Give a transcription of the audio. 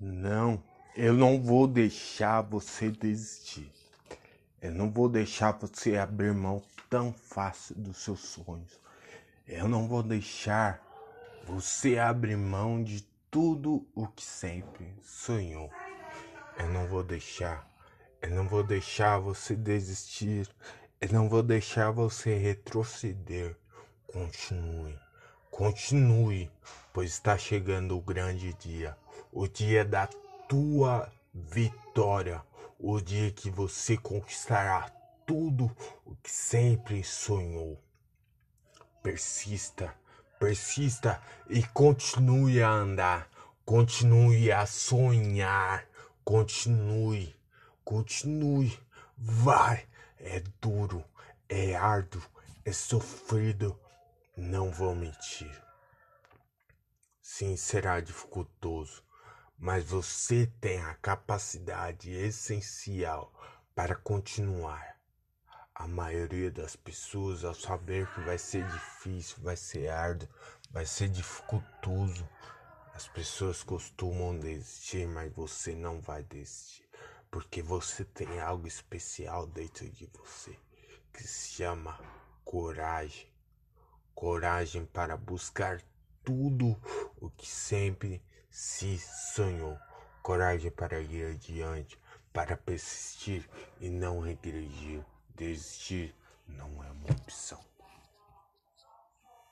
Não, eu não vou deixar você desistir. Eu não vou deixar você abrir mão tão fácil dos seus sonhos. Eu não vou deixar você abrir mão de tudo o que sempre sonhou. Eu não vou deixar. Eu não vou deixar você desistir. Eu não vou deixar você retroceder. Continue. Continue, pois está chegando o grande dia, o dia da tua vitória, o dia que você conquistará tudo o que sempre sonhou. Persista, persista e continue a andar, continue a sonhar, continue, continue. Vai, é duro, é árduo, é sofrido não vou mentir. Sim, será dificultoso, mas você tem a capacidade essencial para continuar. A maioria das pessoas, ao saber que vai ser difícil, vai ser árduo, vai ser dificultoso, as pessoas costumam desistir, mas você não vai desistir, porque você tem algo especial dentro de você que se chama coragem coragem para buscar tudo o que sempre se sonhou, coragem para ir adiante, para persistir e não regredir. Desistir não é.